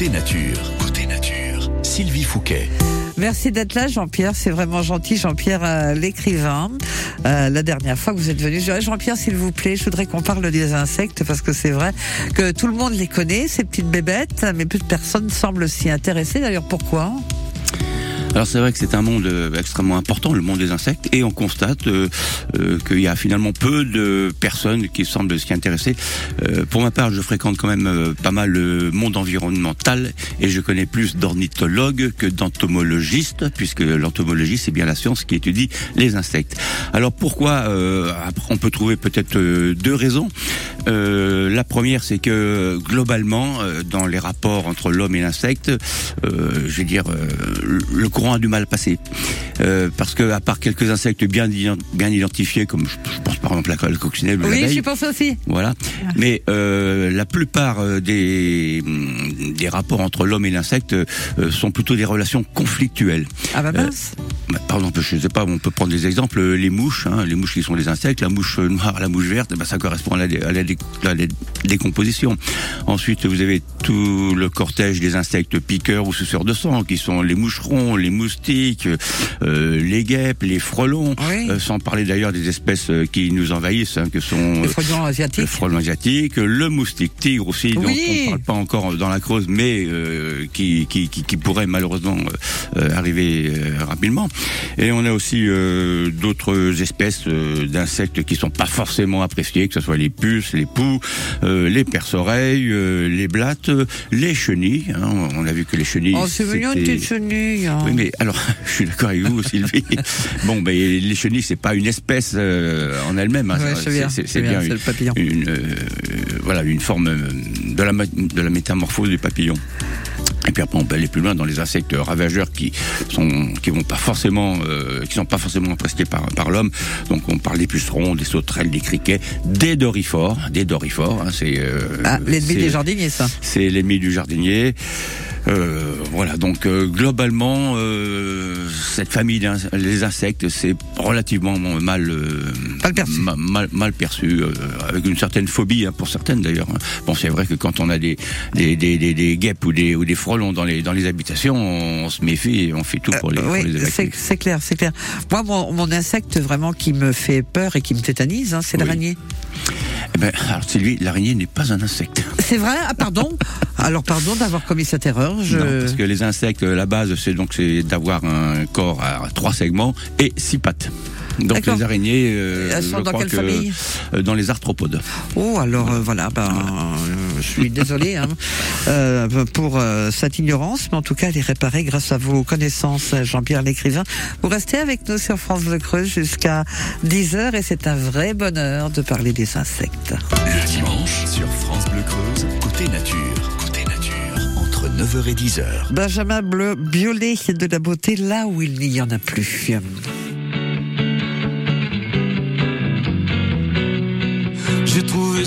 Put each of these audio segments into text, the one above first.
Côté nature, côté nature, Sylvie Fouquet. Merci d'être là, Jean-Pierre. C'est vraiment gentil, Jean-Pierre, euh, l'écrivain. Euh, la dernière fois que vous êtes venu, je Jean-Pierre, s'il vous plaît, je voudrais qu'on parle des insectes parce que c'est vrai que tout le monde les connaît, ces petites bébêtes, mais plus de personnes semblent s'y intéresser. D'ailleurs, pourquoi? Alors c'est vrai que c'est un monde euh, extrêmement important, le monde des insectes, et on constate euh, euh, qu'il y a finalement peu de personnes qui semblent s'y intéresser. pour ma part, je fréquente quand même pas mal le monde environnemental, et je connais plus d'ornithologues que d'entomologistes, puisque l'entomologie c'est bien la science qui étudie les insectes. Alors pourquoi On peut trouver peut-être deux raisons. la première, c'est que globalement, dans les rapports entre l'homme et l'insecte, je veux dire, le courant a du mal à passer. Euh, parce que à part quelques insectes bien bien identifiés, comme je, pense par exemple la, la coccinelle ou Oui, je pense aussi. Voilà. Mais euh, la plupart euh, des des rapports entre l'homme et l'insecte sont plutôt des relations conflictuelles. Ah bah mince. Bah, par exemple, je sais pas, on peut prendre des exemples, les mouches, hein, les mouches qui sont des insectes, la mouche noire, la mouche verte, bah, ça correspond à la, à la, décomposition. Ensuite, vous avez tout le cortège des insectes piqueurs ou suceurs de sang, qui sont les moucherons, les moustiques, euh, les guêpes, les frelons, euh, sans parler d'ailleurs des espèces euh, qui nous envahissent, hein, que sont les frelons asiatiques, le frelon asiatique, le moustique tigre aussi, dont on ne parle pas encore dans la Creuse, mais qui, qui, qui, qui, pourrait malheureusement arriver rapidement. Et on a aussi d'autres espèces d'insectes qui sont pas forcément appréciées, que ce soit les puces, les poux, les perce-oreilles, les blattes, les chenilles. Hein. on a vu que les chenilles. Oh, c'est mignon une petite chenille. Hein. Oui, mais alors, je suis d'accord avec vous, Sylvie. bon, ben les chenilles, c'est pas une espèce euh, en elle-même. Hein. c'est bien, une, le papillon. Une, euh, voilà, une forme euh, de la, de la métamorphose du papillon. Et puis après, on peut aller plus loin dans les insectes ravageurs qui sont, qui vont pas forcément, euh, qui sont pas forcément appréciés par, par l'homme. Donc, on parle des pucerons, des sauterelles, des criquets, des dorifores, des dorifores. Hein, c'est euh, ah, l'ennemi des jardiniers, ça. C'est l'ennemi du jardinier. Euh, voilà, donc euh, globalement, euh, cette famille des insectes, c'est relativement mal, mal perçu, mal, mal perçu avec une certaine phobie hein, pour certaines d'ailleurs. Bon, c'est vrai que quand on a des des, des, des, des guêpes ou des, ou des dans les, dans les habitations, on se méfie et on fait tout pour les, oui, les C'est clair, c'est clair. Moi, mon, mon, insecte vraiment qui me fait peur et qui me tétanise, hein, c'est l'araignée. Eh ben, alors Sylvie, l'araignée n'est pas un insecte. C'est vrai? Ah pardon? Alors pardon d'avoir commis cette erreur. Je... Non, parce que les insectes, la base, c'est donc c'est d'avoir un corps à trois segments et six pattes. Donc les araignées, euh, elles sont dans quelle famille euh, Dans les arthropodes. Oh, alors euh, voilà, ben, je suis désolé hein, pour cette ignorance, mais en tout cas, elle est réparée grâce à vos connaissances, Jean-Pierre l'écrivain. Vous restez avec nous sur France Bleu Creuse jusqu'à 10h et c'est un vrai bonheur de parler des insectes. Le dimanche, sur France Bleu Creuse, côté nature, côté nature, entre 9h et 10h. Benjamin Bleu, Biolay de la beauté là où il n'y en a plus.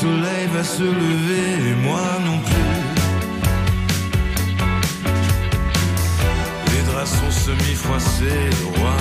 soleil va se lever et moi non plus. Les draps sont semi-froissés, le roi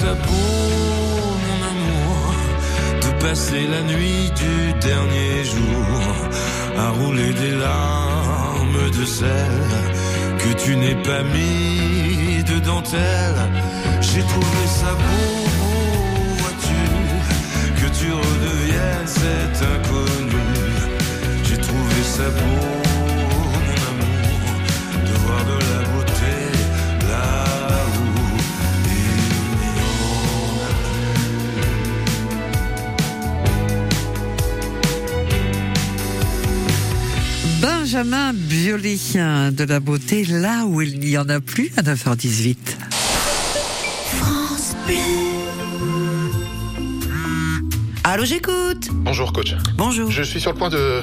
ça beau, mon amour, de passer la nuit du dernier jour à rouler des larmes de sel que tu n'es pas mis de dentelle. J'ai trouvé ça beau, vois-tu, que tu redeviennes cet inconnu. J'ai trouvé ça beau, mon amour, de voir de la beauté Benjamin Biolay de la beauté, là où il n'y en a plus à 9h18. Allô, j'écoute. Bonjour coach. Bonjour. Je suis sur le point de,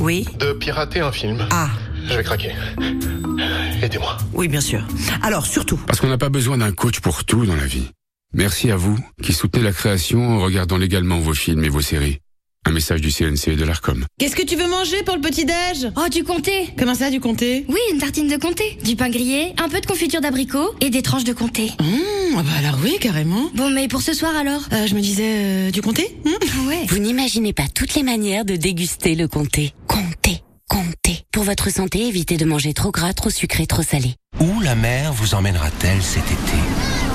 Oui. de pirater un film. Ah, Je vais craquer. Aidez-moi. oui, bien sûr. Alors, surtout, Parce qu'on n'a pas besoin d'un coach pour tout dans la vie. Merci à vous qui soutenez la création en regardant légalement vos films et vos séries. Un message du CNC et de l'ARCOM. Qu'est-ce que tu veux manger pour le petit-déj Oh, du comté Comment ça, du comté? Oui, une tartine de comté, du pain grillé, un peu de confiture d'abricot et des tranches de comté. Mmh, ah bah alors oui, carrément. Bon, mais pour ce soir alors? Euh, je me disais, euh, du comté Mmh. Ouais. Vous n'imaginez pas toutes les manières de déguster le comté. Comté, comté. Pour votre santé, évitez de manger trop gras, trop sucré, trop salé. Où la mer vous emmènera-t-elle cet été?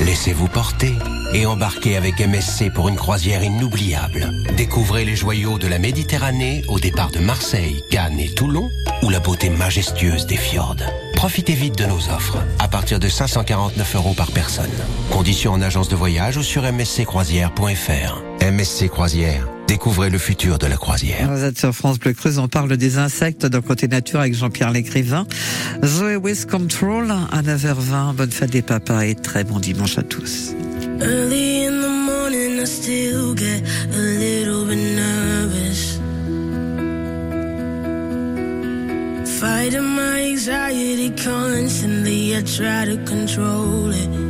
Laissez-vous porter et embarquez avec MSC pour une croisière inoubliable. Découvrez les joyaux de la Méditerranée au départ de Marseille, Cannes et Toulon ou la beauté majestueuse des fjords. Profitez vite de nos offres à partir de 549 euros par personne. Conditions en agence de voyage ou sur msccroisière.fr. MSC Croisière, découvrez le futur de la croisière. Vous êtes sur France Bleu Creuse, on parle des insectes dans Côté Nature avec Jean-Pierre Lécrivain. Zoé With Control à 9h20. Bonne fête des papas et très bon dimanche à tous. Early in the morning, I still get a little bit nervous. Fighting my anxiety constantly, I try to control it.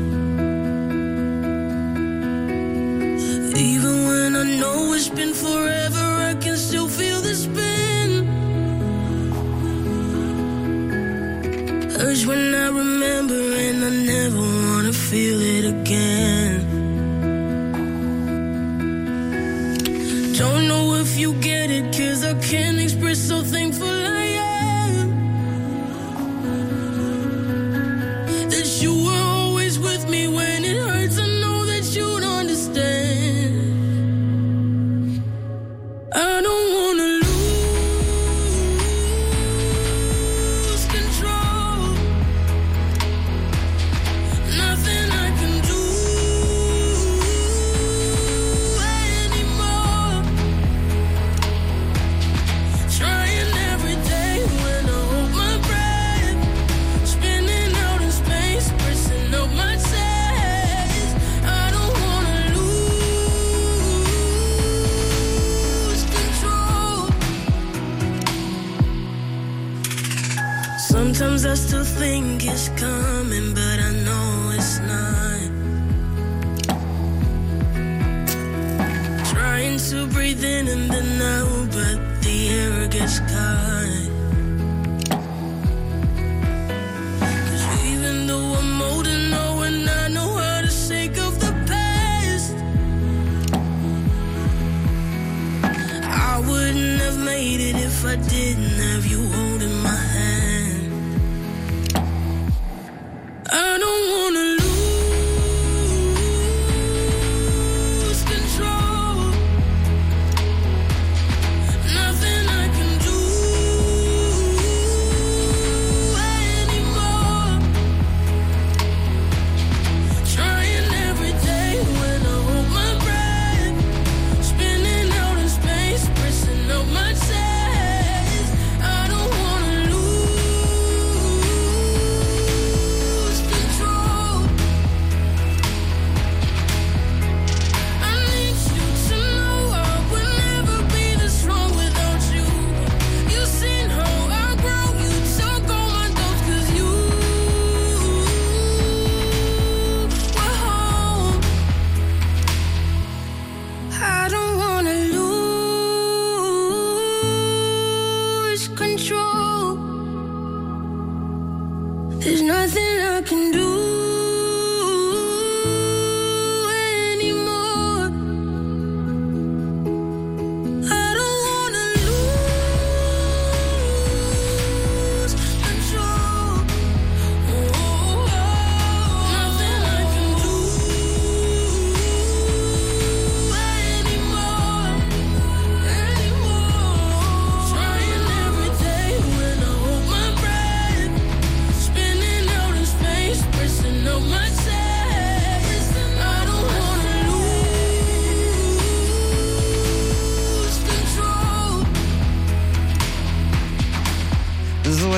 Even when I know it's been forever, I can still feel the spin. Urge when I remember, and I never wanna feel it again. Don't know if you get it, cause I can't express how thankful I am.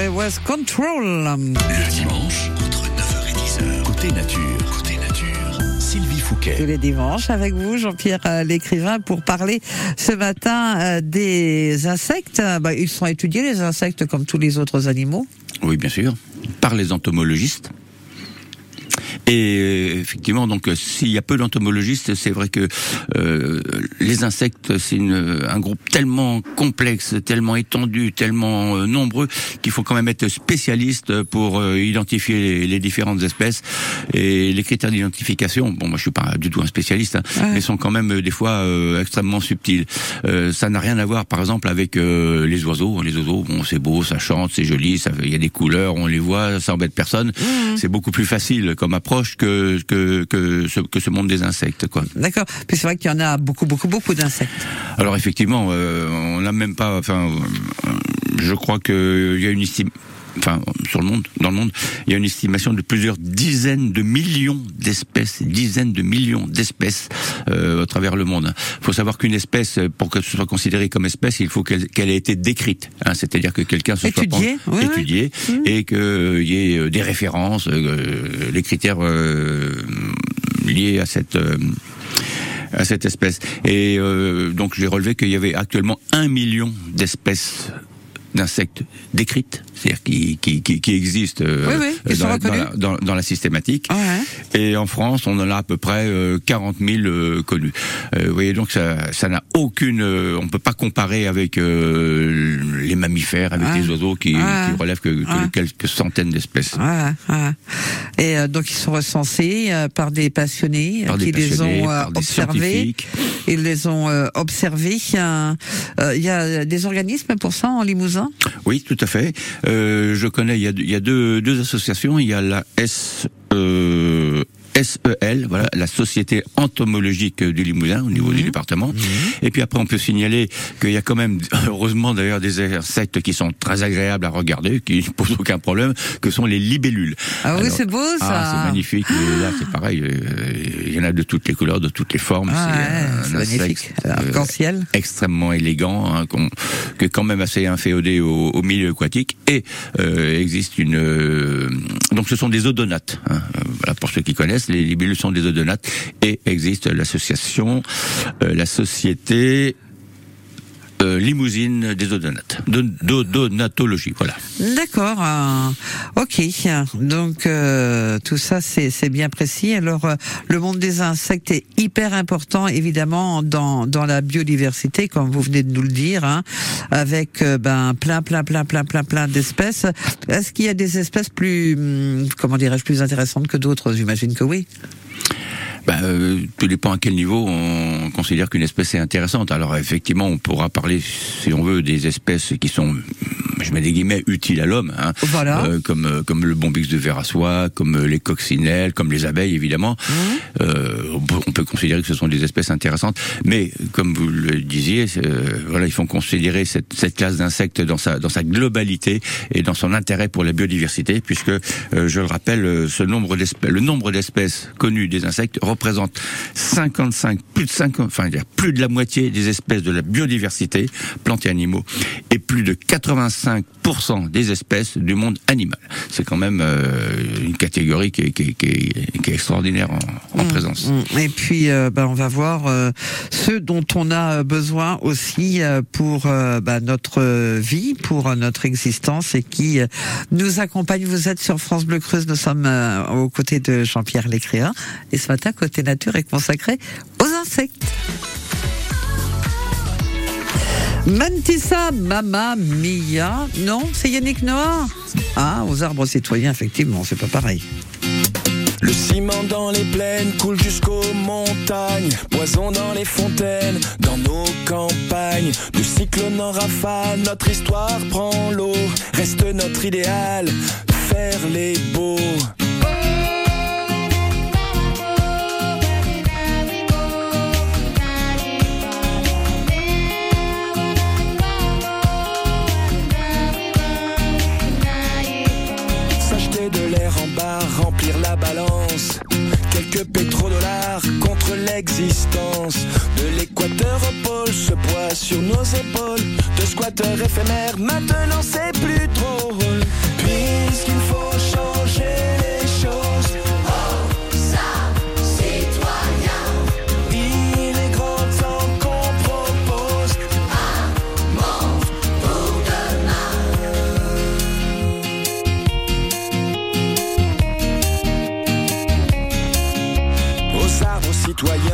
Lost Control. Le dimanche, entre 9h et 10h, côté nature, côté nature, Sylvie Tous Fouquet. les dimanches avec vous, Jean-Pierre euh, l'écrivain, pour parler ce matin euh, des insectes. Bah, ils sont étudiés, les insectes, comme tous les autres animaux. Oui, bien sûr, par les entomologistes. Et euh, effectivement, donc euh, s'il y a peu d'entomologistes, c'est vrai que euh, les insectes, c'est une- un groupe tellement complexe, tellement étendu, tellement euh, nombreux qu'il faut quand même être spécialiste pour euh, identifier les, les différentes espèces. Et les critères d'identification, bon, moi je suis pas du tout un spécialiste, hein, Ouais. mais sont quand même euh, des fois euh, extrêmement subtils. Euh, ça n'a rien à voir, par exemple, avec euh, les oiseaux. Les oiseaux, bon, c'est beau, ça chante, c'est joli, il y a des couleurs, on les voit, ça embête personne. C'est beaucoup plus facile comme approche que que que ce, que ce monde des insectes, quoi. D'accord. Puis c'est vrai qu'il y en a beaucoup, beaucoup, beaucoup d'insectes. Alors effectivement, euh, on n'a même pas. Enfin, euh, je crois que il y a une estime. Enfin, sur le monde, dans le monde, il y a une estimation de plusieurs dizaines de millions d'espèces, dizaines de millions d'espèces euh, à travers le monde. Il faut savoir qu'une espèce, pour que ce soit considéré comme espèce, il faut qu'elle ait été décrite. Hein, C'est-à-dire que quelqu'un se soit oui. étudié et qu'il y ait euh, des références, euh, les critères euh, liés à cette euh, à cette espèce. Et euh, donc j'ai relevé qu'il y avait actuellement un million d'espèces d'insectes décrites, c'est-à-dire qui, qui, qui, qui existent euh, Oui, oui, qui dans, la, dans, la, dans- dans la systématique. Ouais. Et en France, on en a à peu près euh, 40 000 euh, connus. Euh, vous voyez, donc ça ça n'a aucune... euh, on peut pas comparer avec euh, les mammifères, avec Ouais. les oiseaux qui, Ouais. qui relèvent que, quelques centaines d'espèces. Ouais, ouais. Et euh, donc ils sont recensés euh, par des passionnés Par des qui les ont euh, par des observés. Ils les ont euh, observés. Euh, euh, Il y a des organismes pour ça en Limousin. Oui, tout à fait. Euh, je connais, il y a, deux associations. Il y a la S, euh, SEL, voilà, la Société entomologique du Limousin au niveau du département. Et puis après, on peut signaler qu'il y a quand même, heureusement d'ailleurs, des insectes qui sont très agréables à regarder, qui ne posent aucun problème, que sont les libellules. Ah oui, c'est beau ça. Ah, c'est magnifique. Et là, c'est pareil. euh, Il y en a de toutes les couleurs, de toutes les formes. Ah c'est ouais, magnifique. euh, Arc-en-ciel. extrêmement élégant, hein, qu'on- que quand même assez inféodé au, au milieu aquatique. Et euh, existe une... euh, donc ce sont des odonates. hein. Euh, voilà, pour ceux qui connaissent, les libellules sont des odonates. Et existe l'association, euh, la société... euh, limousine des odonates, de- d'odonatologie, voilà. D'accord. euh, ok. Donc euh, tout ça c'est c'est bien précis. Alors euh, le monde des insectes est hyper important évidemment dans dans la biodiversité comme vous venez de nous le dire, hein, avec euh, ben plein plein plein plein plein plein d'espèces. Est-ce qu'il y a des espèces plus hum, comment dirais-je plus intéressantes que d'autres? J'imagine que oui. Ben, euh, tout dépend à quel niveau on considère qu'une espèce est intéressante. Alors effectivement, on pourra parler, si on veut, des espèces qui sont, je mets des guillemets, utiles à l'homme, hein. Voilà. Euh, comme euh, comme le bombix de verre à soie, comme euh, les coccinelles, comme les abeilles évidemment. Euh, on, peut, on peut considérer que ce sont des espèces intéressantes, mais comme vous le disiez, euh, voilà, il faut considérer cette, cette classe d'insectes dans sa dans sa globalité et dans son intérêt pour la biodiversité, puisque euh, je le rappelle, ce nombre d'espèces, le nombre d'espèces connues des insectes représente 55, plus de 50, enfin, il y a plus de la moitié des espèces de la biodiversité, plantes et animaux, et plus de 85% des espèces du monde animal. C'est quand même euh, une catégorie qui est, qui est- qui est- qui est extraordinaire en, en présence. Mm. Et puis, euh, ben, on va voir euh, ceux dont on a besoin aussi euh, pour euh, ben, notre euh, vie, pour euh, notre existence et qui euh, nous accompagnent. Vous êtes sur France Bleu Creuse, nous sommes euh, aux côtés de Jean-Pierre Lécrivain. Et ce matin, Côté Nature est consacré aux insectes. Mantissa Mama Mia, non, c'est Yannick Noah. Ah, aux arbres citoyens, effectivement, c'est pas pareil. Le ciment dans les plaines coule jusqu'aux montagnes, poison dans les fontaines, dans nos campagnes. Du cyclone en rafale, notre histoire prend l'eau. Reste notre idéal, faire les beaux. Quelques pétrodollars contre l'existence. De l'équateur au pôle, ce poids sur nos épaules. De squatteurs éphémères, maintenant c'est plus drôle. Puisqu'il faut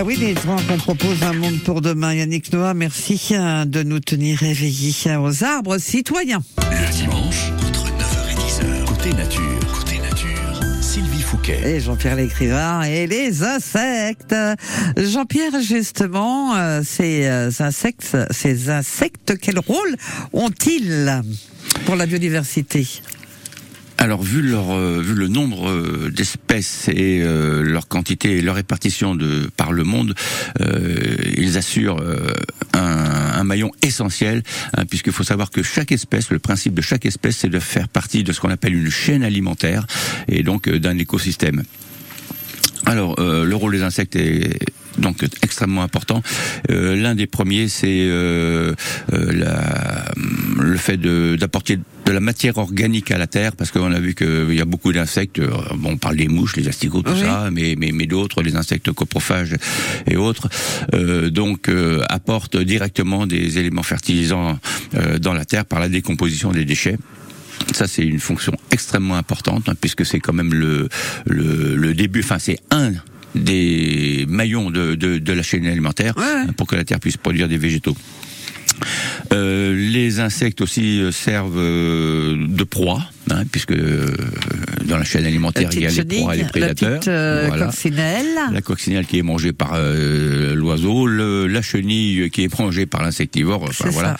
Bah oui, les qu'on propose un monde pour demain. Yannick Noah, merci euh, de nous tenir éveillés euh, aux arbres citoyens. Le dimanche, entre 9h et 10h, côté nature, côté nature, Sylvie Fouquet. Et Jean-Pierre l'écrivain et les insectes. Jean-Pierre, justement, euh, ces euh, insectes, ces insectes, quel rôle ont-ils pour la biodiversité? Alors, vu leur, euh, vu le nombre euh, d'espèces et euh, leur quantité et leur répartition de par le monde, euh, ils assurent euh, un, un maillon essentiel, hein, puisqu'il faut savoir que chaque espèce, le principe de chaque espèce, c'est de faire partie de ce qu'on appelle une chaîne alimentaire et donc euh, d'un écosystème. Alors, le rôle des insectes est donc extrêmement important. Euh, L'un des premiers, c'est euh, euh, le fait de- d'apporter de la matière organique à la terre, parce qu'on a vu qu'il y a beaucoup d'insectes. euh, Bon, on parle des mouches, les asticots, tout Oui. ça, mais mais, mais d'autres, les insectes coprophages et autres, euh, donc euh, apportent directement des éléments fertilisants euh, dans la terre par la décomposition des déchets. Ça, c'est une fonction extrêmement importante, hein, puisque c'est quand même le, le, le début, enfin, c'est un des maillons de, de, de la chaîne alimentaire pour que la Terre puisse produire des végétaux. Euh, les insectes aussi euh, servent euh, de proie, hein, puisque dans la chaîne alimentaire il y a les proies et les chenille, la prédateurs. petite euh, Voilà. coccinelle. La coccinelle qui est mangée par euh, l'oiseau, la chenille qui est mangée par l'insectivore. Enfin, voilà.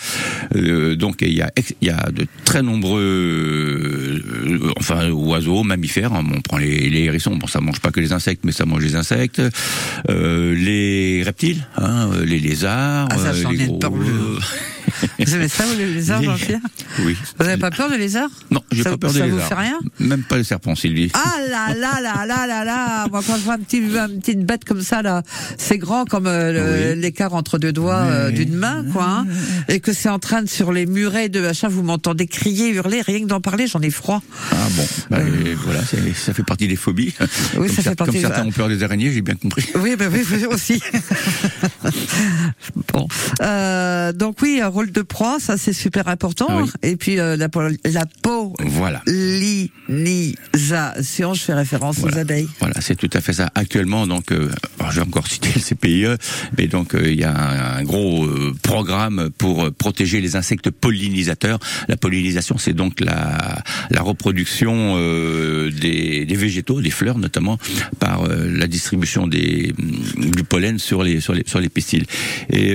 Euh, donc il y a il y a de très nombreux euh, enfin oiseaux, mammifères. hein. On prend les, les hérissons. Bon, ça mange pas que les insectes, mais ça mange les insectes. Euh, les reptiles, hein, les lézards, Ah, ça, euh, les gros. Vous aimez ça, vous, les lézards, Jean-Pierre Oui. Vous n'avez pas peur des lézards Non, j'ai pas peur des ça vous lézards. fait rien Même pas les serpents, Sylvie. Ah là là là là là là Moi, quand je vois un petit, une petite bête comme ça, là, c'est grand comme euh, l'écart entre deux doigts euh, d'une main, quoi, hein, et que c'est en train de sur les murets de machin, vous m'entendez crier, hurler, rien que d'en parler, j'en ai froid. Ah bon, bah, et voilà, ça fait partie des phobies. Oui, comme ça fait partie Comme certains ont peur des araignées, j'ai bien compris. Oui, ben oui, vous aussi. bon, Euh, donc oui, un rôle de proie, ça c'est super important. Ah oui. Et puis euh, la, la Voilà. pollinisation, je fais référence aux abeilles. Voilà, c'est tout à fait ça. Actuellement, donc, euh, alors, je vais encore citer le CPIE, mais donc euh, il y a un, un gros programme pour protéger les insectes pollinisateurs. La pollinisation, c'est donc la, la reproduction des, des végétaux, des fleurs notamment, par la distribution des, du pollen sur les sur les sur les pistils. Et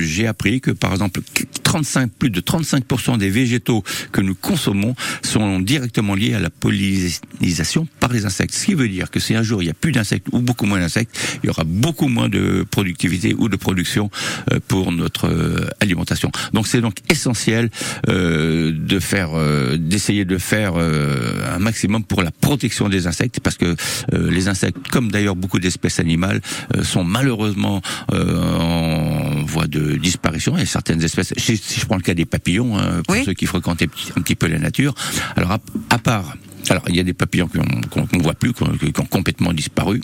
j'ai appris que par exemple simple 35, plus de 35% des végétaux que nous consommons sont directement liés à la pollinisation par les insectes. Ce qui veut dire que si un jour il n'y a plus d'insectes ou beaucoup moins d'insectes, il y aura beaucoup moins de productivité ou de production euh, pour notre euh, alimentation. Donc c'est donc essentiel euh, de faire, d'essayer de faire un maximum pour la protection des insectes, parce que les insectes, comme d'ailleurs beaucoup d'espèces animales, sont malheureusement en voie de disparition. Et certaines espèces, si je prends le cas des papillons, hein, pour ceux qui fréquentent un petit, un petit peu la nature, alors à, à part, alors il y a des papillons qu'on qu'on voit plus, qui ont- qui ont complètement disparu.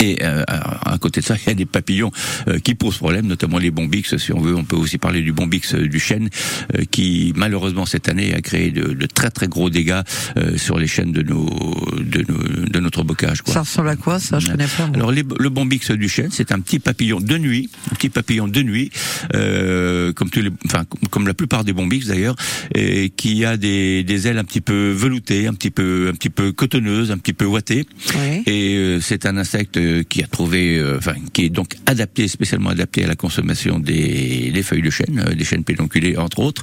Et euh, à côté de ça, il y a des papillons euh, qui posent problème, notamment les bombix, si on veut. On peut aussi parler du bombix euh, du chêne, euh, qui malheureusement cette année a créé de, de très très gros dégâts euh, sur les chaînes de nos de, nos- de notre bocage. Quoi. Ça ressemble à quoi ça? Je connais pas. Alors les- le bombix du chêne, c'est un petit papillon de nuit, un petit papillon de nuit, euh, comme tous les, enfin comme- la plupart des bombix d'ailleurs, et qui a des, des ailes un petit peu veloutées, un petit peu un petit peu cotonneuses, un petit peu ouatées. Et euh, c'est un insecte euh, qui a trouvé, euh, enfin qui est donc adapté, spécialement adapté à la consommation des, des feuilles de chêne, euh, des chênes pédonculés entre autres.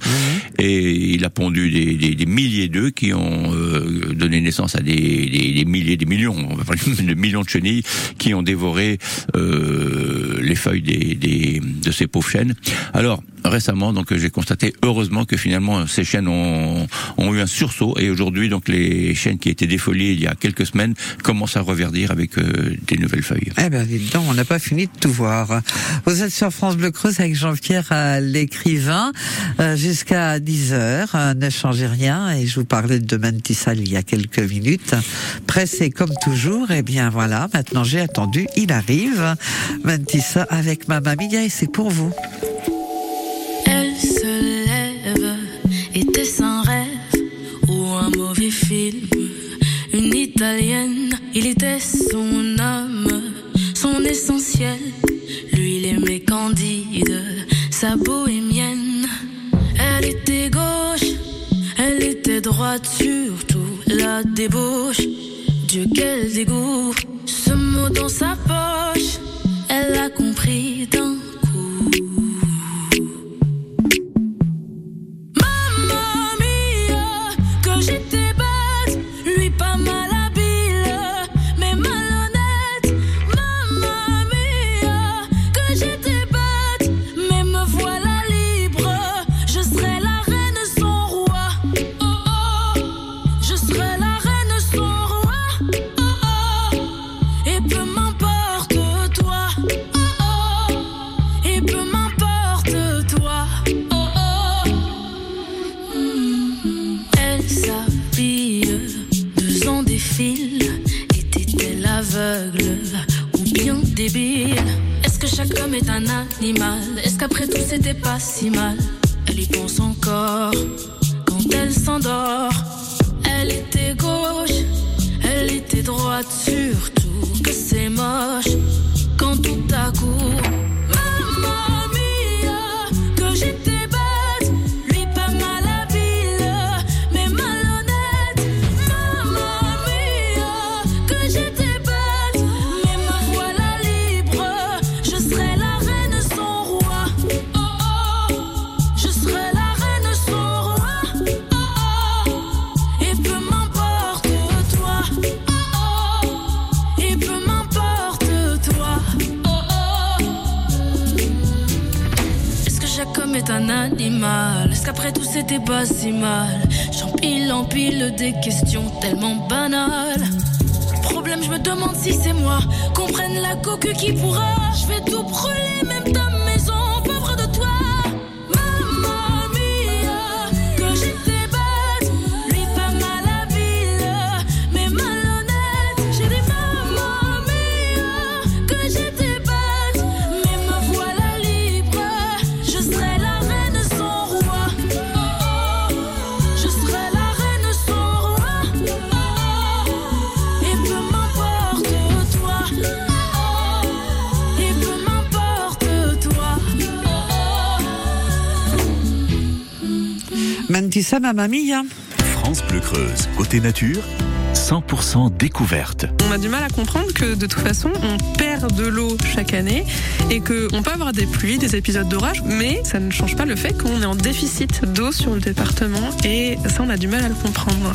Et il a pondu des, des, des milliers d'œufs qui ont euh, donné naissance à des, des, des milliers, des millions, on va parler de millions de chenilles qui ont dévoré euh, les feuilles des, des, de ces pauvres chênes. Alors récemment, donc j'ai constaté heureusement que finalement ces chênes ont, ont eu un sursaut et aujourd'hui donc les chênes qui étaient défoliés il y a quelques semaines commencent à reverdir avec euh, des nouvelles feuilles. Eh ben, donc, on n'a pas fini de tout voir. Vous êtes sur France Bleu Creuse avec Jean-Pierre euh, l'écrivain euh, jusqu'à 10 heures. Euh, ne changez rien. Et je vous parlais de Mantisal il y a quelques minutes. Pressé comme toujours. Eh bien, voilà. Maintenant, j'ai attendu. Il arrive. Mantissa avec Mamma Mia et c'est pour vous. Il était son âme, son essentiel. Lui, il aimait Candide, sa bohémienne. Elle était gauche, elle était droite, surtout la débauche. Dieu, quel dégoût, ce mot dans sa poche, elle a compris tellement banales. Problème, je me demande si c'est moi. Comprenne la coque qui pourra. Je vais tout brûler, Mia. France Bleu Creuse, côté nature, 100% découverte. On a du mal à comprendre que de toute façon, on perd de l'eau chaque année et qu'on peut avoir des pluies, des épisodes d'orage, mais ça ne change pas le fait qu'on est en déficit d'eau sur le département et ça, on a du mal à le comprendre.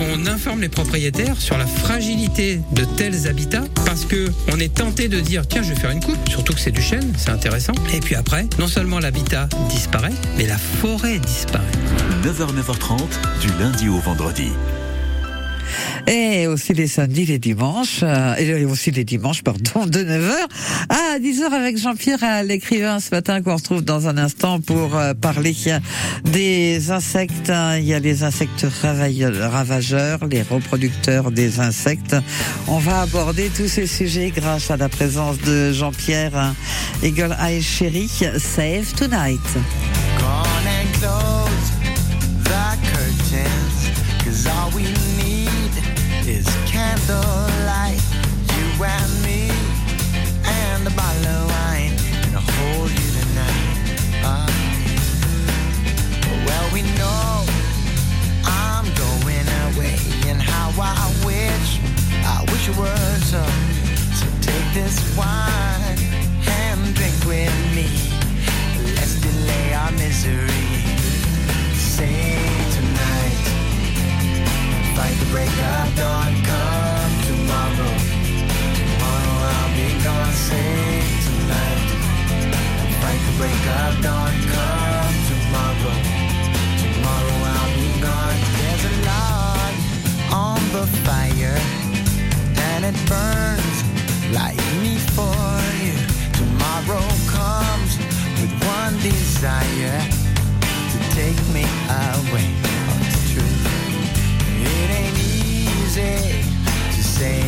On informe les propriétaires sur la fragilité de tels habitats parce que on est tenté de dire tiens, je vais faire une coupe, surtout que c'est du chêne, c'est intéressant. Et puis après, non seulement l'habitat disparaît, mais la forêt disparaît. 9h, 9h30, du lundi au vendredi. Et aussi les samedis, les dimanches, euh, et aussi les dimanches, pardon, de 9h à 10h avec Jean-Pierre, euh, l'écrivain ce matin qu'on retrouve dans un instant pour euh, parler des insectes. Il y a les insectes ravageurs, les reproducteurs des insectes. On va aborder tous ces sujets grâce à la présence de Jean-Pierre Eagle Eye Chéri, Save Tonight. Candlelight, you and me, and a bottle of wine, I'll hold you tonight. Uh, well, we know I'm going away, and how I wish, I wish it were so. So take this wine and drink with me. Let's delay our misery. Say tonight fight the break of dawn. Break of dawn. Come tomorrow. Tomorrow I'll be gone. There's a log on the fire, and it burns like me for you. Tomorrow comes with one desire to take me away. It's true. It ain't easy to say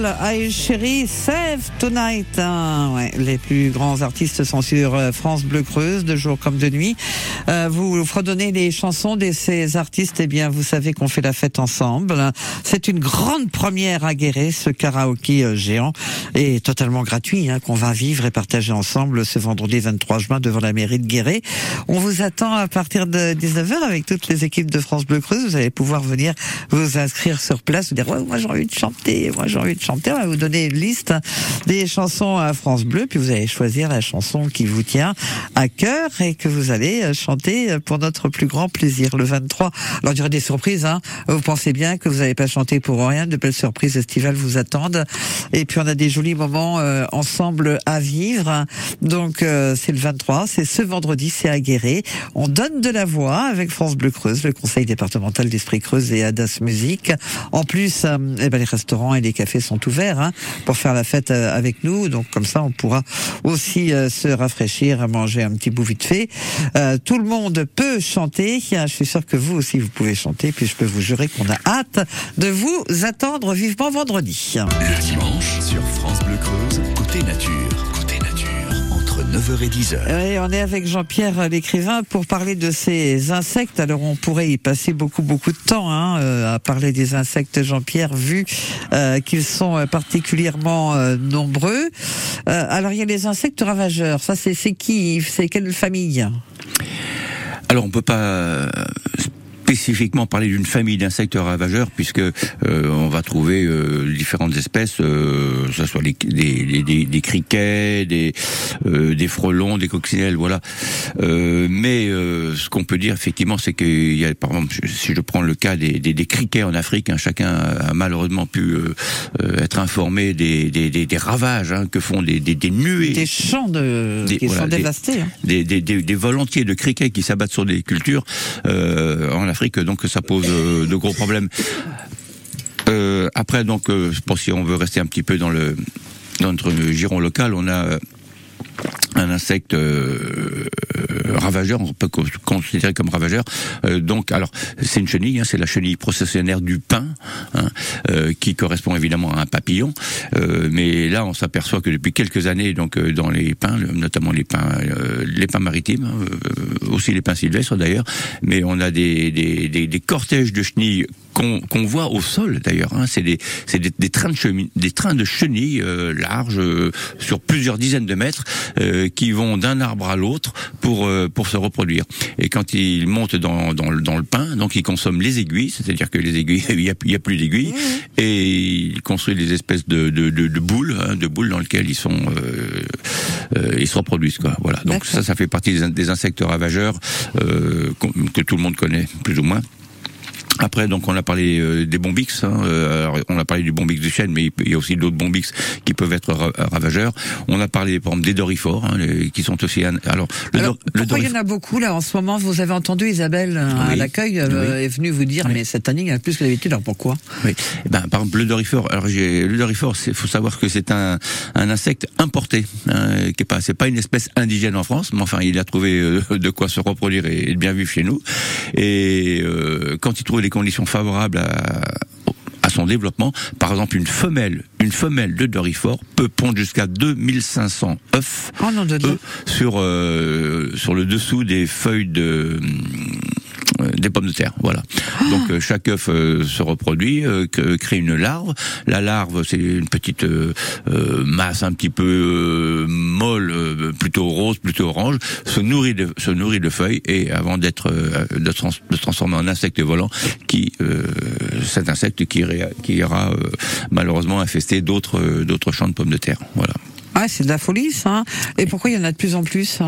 Eagle, Eye Chéri, Save Tonight. hein. Ouais, les plus grands artistes sont sur euh, France Bleu Creuse, de jour comme de nuit. Euh, vous fredonnez les chansons de ces artistes, eh bien, vous savez qu'on fait la fête ensemble. C'est une grande première à Guéret, ce karaoké euh, géant, et totalement gratuit, hein, qu'on va vivre et partager ensemble ce vendredi 23 juin devant la mairie de Guéret. On vous attend à partir de 19h avec toutes les équipes de France Bleu Creuse. Vous allez pouvoir venir vous inscrire sur place, vous dire, ouais, moi j'ai envie de chanter, moi j'ai envie de chanter. On va vous donner une liste des chansons à France Bleu, puis vous allez choisir la chanson qui vous tient à cœur et que vous allez euh, chanter pour notre plus grand plaisir le 23. Alors il y aura des surprises. Hein. Vous pensez bien que vous n'allez pas chanter pour rien. De belles surprises estivales vous attendent. Et puis on a des jolis moments euh, ensemble à vivre. Donc euh, c'est le 23, c'est ce vendredi, c'est à Guéret. On donne de la voix avec France Bleu Creuse, le conseil départemental d'Esprit Creuse et Adas Musique. En plus, euh, eh ben, les restaurants et les cafés sont ouverts hein, pour faire la fête euh, avec nous. Donc comme ça, on pourra aussi euh, se rafraîchir, manger un petit bout vite fait. Euh, tout le monde peut chanter. Je suis sûr que vous aussi, vous pouvez chanter. Puis je peux vous jurer qu'on a hâte de vous attendre vivement vendredi. Entre 9h et 10h. Et on est avec Jean-Pierre l'écrivain pour parler de ces insectes. Alors on pourrait y passer beaucoup beaucoup de temps hein, euh, à parler des insectes, Jean-Pierre, vu euh, qu'ils sont euh, particulièrement euh, nombreux. Euh, alors il y a les insectes ravageurs. Ça c'est qui? C'est quelle famille? Alors on peut pas euh, spécifiquement parler d'une famille d'insectes ravageurs puisque euh, on va trouver euh, différentes espèces, euh, que ce soit des, des- des- des criquets, des, euh, des frelons, des coccinelles, voilà. Euh, mais euh, ce qu'on peut dire effectivement, c'est qu'il y a, par exemple, si je prends le cas des, des, des criquets en Afrique, hein, chacun a malheureusement pu être informé des, des, des, ravages hein, que font des, des, des nuées Des champs de Des- qui voilà, sont des- dévastés. hein. des, des volontiers de criquets qui s'abattent sur des cultures euh, en Afrique, donc ça pose euh, de gros problèmes. Euh, après, donc, euh, pour si on veut rester un petit peu dans le dans notre giron local, on a un insecte euh, ravageur, on peut co- considérer comme ravageur. Euh, donc, alors, c'est une chenille, hein, c'est la chenille processionnaire du pin, hein, euh, qui correspond évidemment à un papillon. Mais là, on s'aperçoit que depuis quelques années, donc dans les pins, notamment les pins, les pins maritimes, hein, aussi les pins sylvestres d'ailleurs, mais on a des, des, cortèges de chenilles qu'on voit au sol d'ailleurs. C'est des, des, trains de chenilles, des trains de chenilles larges sur plusieurs dizaines de mètres qui vont d'un arbre à l'autre pour euh, pour se reproduire. Et quand ils montent dans dans, le- dans le pin, donc ils consomment les aiguilles, c'est-à-dire que les aiguilles, il y a, il y a plus d'aiguilles, et ils construisent des espèces de de, de, de boules, hein, de boules dans lesquelles ils sont euh, euh, ils se reproduisent quoi. Voilà. Donc ça, ça fait partie des, in- des insectes ravageurs euh, que tout le monde connaît plus ou moins. Après, donc, on a parlé euh, des bombix. Hein, euh, on a parlé du bombix du chêne, mais il y a aussi d'autres bombix qui peuvent être ra- ravageurs. On a parlé, par exemple, des dorifores, hein, les- qui sont aussi. un- alors, le, Alors, le pourquoi il y en a beaucoup là en ce moment? Vous avez entendu Isabelle à Oui. l'accueil euh, est venue vous dire mais cette année il y en a plus que d'habitude. Alors pourquoi? Oui. Eh ben, par exemple, le dorifore. Alors, j'ai le dorifore. Il faut savoir que c'est un, un insecte importé, hein, qui est pas, c'est pas une espèce indigène en France, mais enfin, il a trouvé euh, de quoi se reproduire et, et de bien vivre chez nous. Et euh, quand il trouve les conditions favorables à à son développement, par exemple une femelle, une femelle de dorifore peut pondre jusqu'à 2500 œufs Oh sur euh, sur le dessous des feuilles de euh, des pommes de terre, voilà. Donc euh, chaque œuf euh, se reproduit, euh, crée une larve. La larve, c'est une petite masse un petit peu molle, plutôt rose, plutôt orange, se nourrit de feuilles et avant d'être de, transformer en insecte volant, qui cet insecte qui, qui ira malheureusement infester d'autres d'autres champs de pommes de terre, voilà. Ah, c'est de la folie ça. Et pourquoi il y en a de plus en plus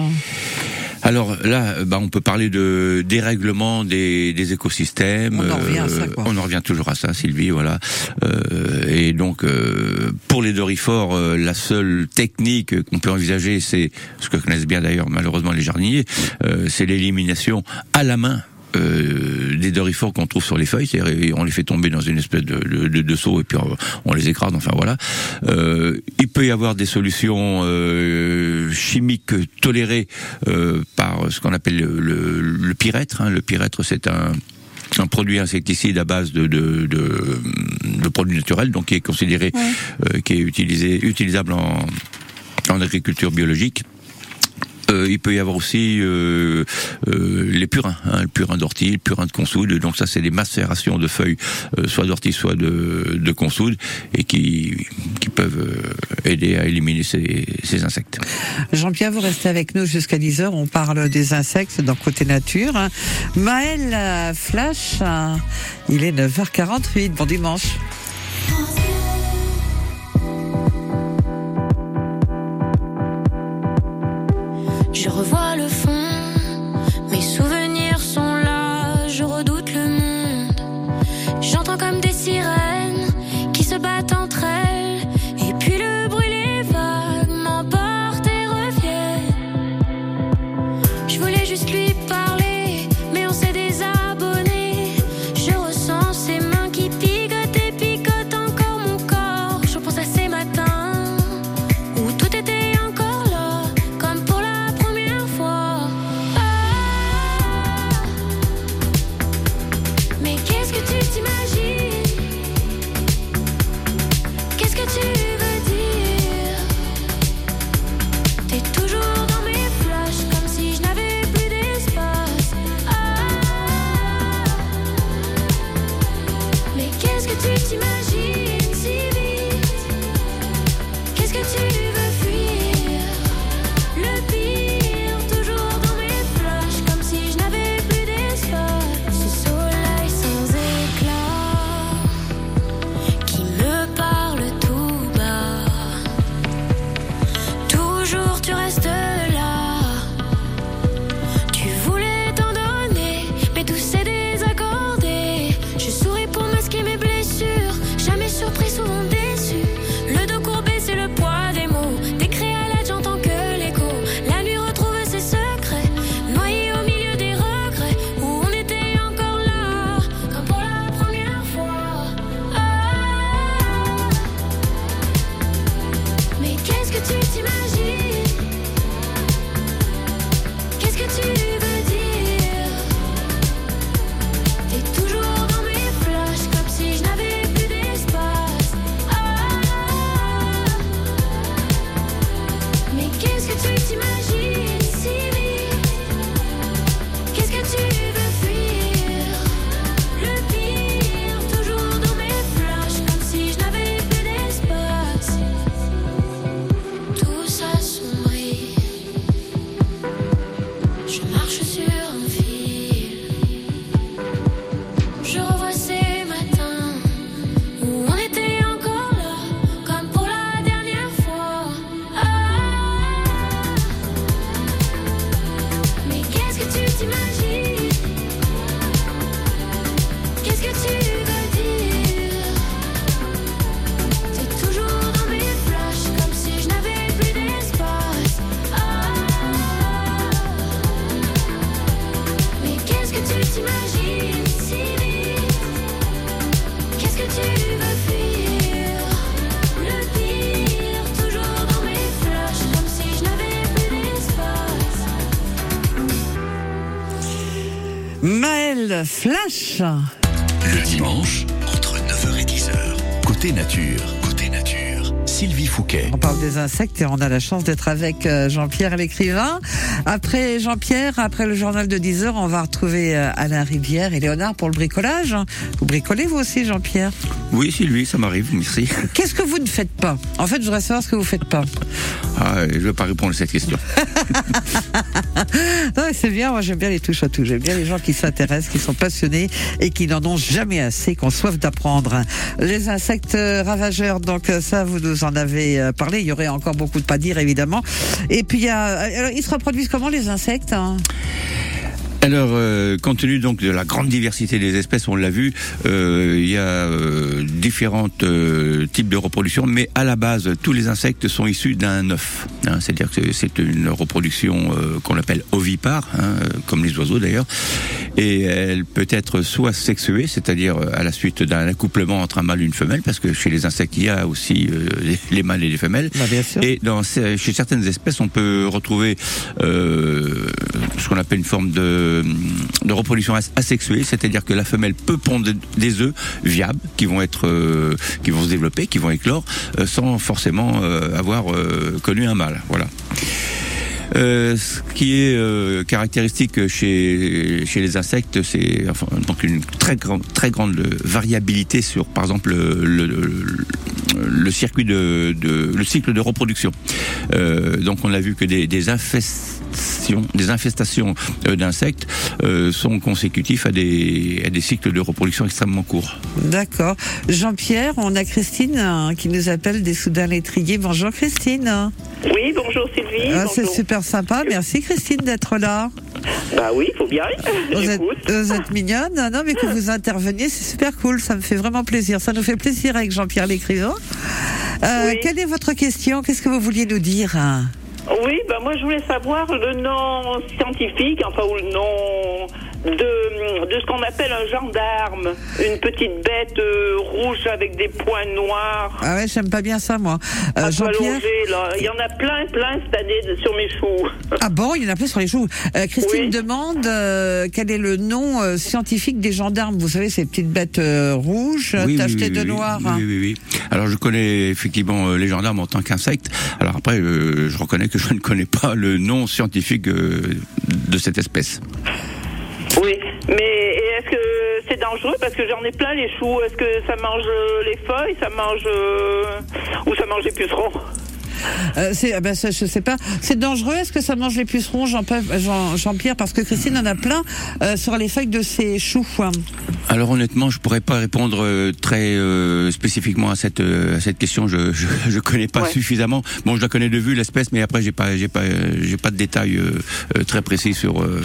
Alors là, bah, on peut parler de dérèglement des, des écosystèmes. On en revient à ça, euh, quoi. On en revient toujours à ça, Sylvie, voilà. Euh, et donc, euh, pour les dorifores, euh, la seule technique qu'on peut envisager, c'est ce que connaissent bien d'ailleurs malheureusement les jardiniers, euh, c'est l'élimination à la main. Euh, des dorifores qu'on trouve sur les feuilles, c'est-à-dire on les fait tomber dans une espèce de, de, de, de seau et puis on, on les écrase. Enfin voilà. Euh, il peut y avoir des solutions euh, chimiques tolérées euh, par ce qu'on appelle le, le, le pyrètre. hein. Le pyrètre, c'est un un produit insecticide à base de, de, de, de produits naturels, donc qui est considéré, euh, qui est utilisé, utilisable en, en agriculture biologique. Euh, il peut y avoir aussi euh, euh, les purins, hein, le purin d'ortie, le purin de consoude. Donc ça, c'est des macérations de feuilles, soit d'ortie, soit de, de consoude, et qui, qui peuvent aider à éliminer ces, ces insectes. Jean-Pierre, vous restez avec nous jusqu'à 10h. On parle des insectes dans Côté Nature. Maël Flash, il est 9h48. Bon dimanche. Je revois le fond. Flash. Le dimanche, entre 9h et 10h, côté nature, côté nature, Sylvie Fouquet. On parle des insectes et on a la chance d'être avec euh, Jean-Pierre l'écrivain. Après Jean-Pierre, après le journal de 10 heures, on va retrouver euh, Alain Rivière et Léonard pour le bricolage. Vous bricolez vous aussi, Jean-Pierre? Oui, Sylvie, ça m'arrive, merci. Qu'est-ce que vous ne faites pas? En fait, je voudrais savoir ce que vous faites pas. Ah, je ne vais pas répondre à cette question. Non, c'est bien, moi j'aime bien les touches à tout. J'aime bien les gens qui s'intéressent, qui sont passionnés et qui n'en ont jamais assez, qui ont soif d'apprendre. Les insectes ravageurs, donc ça, vous nous en avez euh, parlé. Il y aurait encore beaucoup de pas dire, évidemment. Et puis, il y a, euh, alors, ils se reproduisent comment les insectes hein? Alors, euh, compte tenu donc de la grande diversité des espèces, on l'a vu, euh, il y a euh, différents euh, types de reproduction, mais à la base, tous les insectes sont issus d'un œuf. hein. C'est-à-dire que c'est une reproduction euh, qu'on appelle ovipare, hein, euh, comme les oiseaux d'ailleurs, et elle peut être soit sexuée, c'est-à-dire à la suite d'un accouplement entre un mâle et une femelle, parce que chez les insectes, il y a aussi euh, les, les mâles et les femelles. Et dans, chez certaines espèces, on peut retrouver euh, ce qu'on appelle une forme de, de reproduction as- asexuée, c'est-à-dire que la femelle peut pondre des œufs viables qui vont être, euh, qui vont se développer, qui vont éclore, euh, sans forcément euh, avoir connu un mâle. Voilà. Euh, ce qui est euh, caractéristique chez chez les insectes, c'est donc une très grande très grande variabilité sur, par exemple, le, le, circuit de, de le cycle de reproduction. Euh, donc, on a vu que des, des infestations, des infestations d'insectes sont consécutifs à des à des cycles de reproduction extrêmement courts. D'accord. Jean-Pierre, on a Christine hein, qui nous appelle des Soudains Létriers. Bonjour Christine. Oui, bonjour Sylvie. Ah, c'est super sympa. Merci Christine d'être là. Bah oui, il faut bien. Vous êtes, vous êtes mignonne. Non, non, mais que vous interveniez, c'est super cool. Ça me fait vraiment plaisir. Ça nous fait plaisir avec Jean-Pierre l'écrivain. Euh, Quelle est votre question? Qu'est-ce que vous vouliez nous dire? Oui, bah moi je voulais savoir le nom scientifique, enfin ou le nom de, de ce qu'on appelle un gendarme, une petite bête euh, rouge avec des points noirs. Ah ouais, j'aime pas bien ça, moi. Euh, Jean-Pierre. Il y en a plein, plein cette année de- sur mes choux. Ah bon, il y en a plein sur les choux. Euh, Christine Oui. demande euh, quel est le nom euh, scientifique des gendarmes? Vous savez, ces petites bêtes euh, rouges Oui, tachetées oui, de noir. Oui, oui, oui, oui. Alors je connais effectivement euh, les gendarmes en tant qu'insectes. Alors après, euh, je reconnais que je ne connais pas le nom scientifique euh, de cette espèce. Oui, mais est-ce que c'est dangereux? Parce que j'en ai plein les choux. Est-ce que ça mange euh, les feuilles, ça mange euh, ou ça mange les pucerons? Euh, c'est, ah ben, ça, je sais pas. C'est dangereux? Est-ce que ça mange les pucerons, Jean-Pierre Jean, Jean-Pierre? Parce que Christine en a plein euh, sur les feuilles de ses choux. Alors honnêtement, je pourrais pas répondre euh, très euh, spécifiquement à cette à cette question. Je je, je connais pas suffisamment. Bon, je la connais de vue l'espèce, mais après j'ai pas j'ai pas j'ai pas de détails très précis sur euh,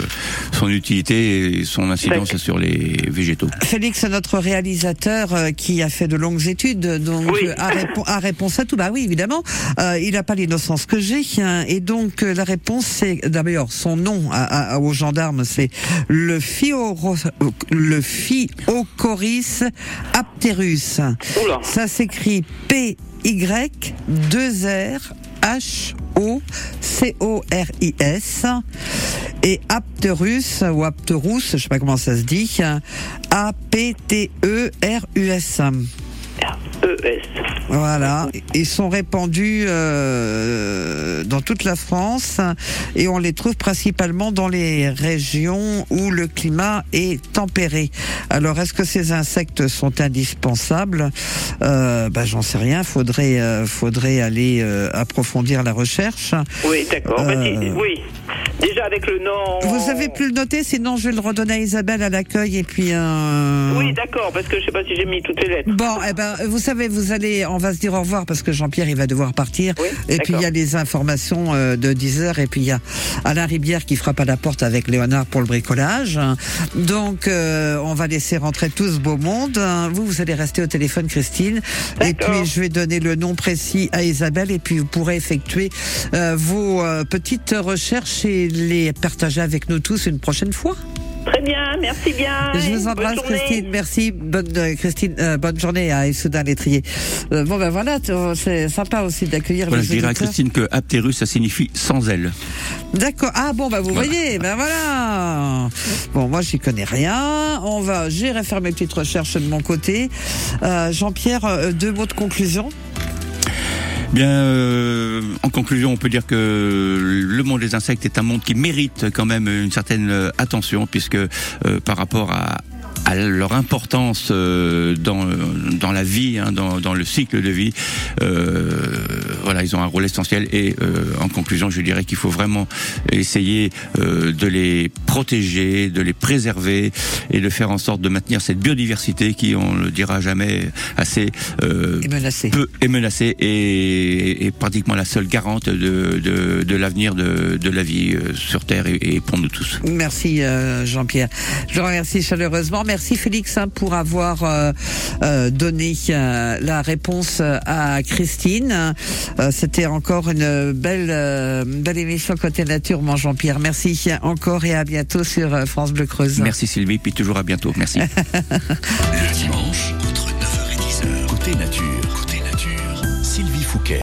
son utilité et son incidence sur les végétaux. Félix, notre réalisateur euh, qui a fait de longues études, donc euh, a, répo- a réponse à tout. Bah oui, évidemment, euh, il n'a pas l'innocence que j'ai, hein, et donc euh, la réponse c'est d'abord son nom à, à- aux gendarmes, c'est le Phioro, le Phiocoris apterus. Ça s'écrit P Y 2 R H O C O R I S et Apterus ou Apterus, je sais pas comment ça se dit, A P T E R U S. ES. Voilà, ils sont répandus euh, dans toute la France et on les trouve principalement dans les régions où le climat est tempéré. Alors, est-ce que ces insectes sont indispensables? Euh, bah, J'en sais rien. Faudrait, euh, faudrait aller euh, approfondir la recherche. Oui, d'accord. Bah, si- oui. Déjà avec le nom. Vous avez pu le noter, sinon je vais le redonner à Isabelle à l'accueil et puis. Oui, d'accord, parce que je sais pas si j'ai mis toutes les lettres. Bon, eh ben, vous savez, vous allez, on va se dire au revoir parce que Jean-Pierre il va devoir partir. et puis il y a les informations euh, de 10 heures et puis il y a Alain Ribière qui frappe à la porte avec Léonard pour le bricolage. Donc euh, on va laisser rentrer tout ce beau monde. Vous, vous allez rester au téléphone, Christine. Et puis je vais donner le nom précis à Isabelle et puis vous pourrez effectuer euh, vos euh, petites recherches et les partager avec nous tous une prochaine fois. Très bien, merci bien. Je vous embrasse. Christine. Merci. Bonne, euh, Christine, euh, bonne journée à Issoudun Lettrier. Euh, bon, ben voilà, c'est sympa aussi d'accueillir Voilà, les je dirais à. Christine que Apterus, ça signifie sans elle. D'accord. Ah bon, bah vous Voilà. voyez, ben voilà. Bon, moi j'y connais rien. On va, j'irai faire mes petites recherches de mon côté. Euh, Jean-Pierre, euh, deux mots de conclusion. Bien, euh, en conclusion, on peut dire que le monde des insectes est un monde qui mérite quand même une certaine euh, attention, puisque euh, par rapport à à leur importance euh, dans dans la vie, hein, dans, dans le cycle de vie, euh, voilà, ils ont un rôle essentiel. Et euh, en conclusion, je dirais qu'il faut vraiment essayer euh, de les protéger, de les préserver et de faire en sorte de maintenir cette biodiversité qui, on le dira jamais assez, euh, est menacée, peu, est menacée et est pratiquement la seule garante de de, de l'avenir de, de la vie euh, sur Terre et, et pour nous tous. Merci euh, Jean-Pierre. Je remercie chaleureusement. Merci Félix hein, pour avoir euh, euh, donné euh, la réponse à Christine. Euh, C'était encore une belle, euh, belle émission côté nature, mon Jean-Pierre. Merci encore et à bientôt sur euh, France Bleu Creuse. Merci Sylvie, puis toujours à bientôt. Merci. Le dimanche, entre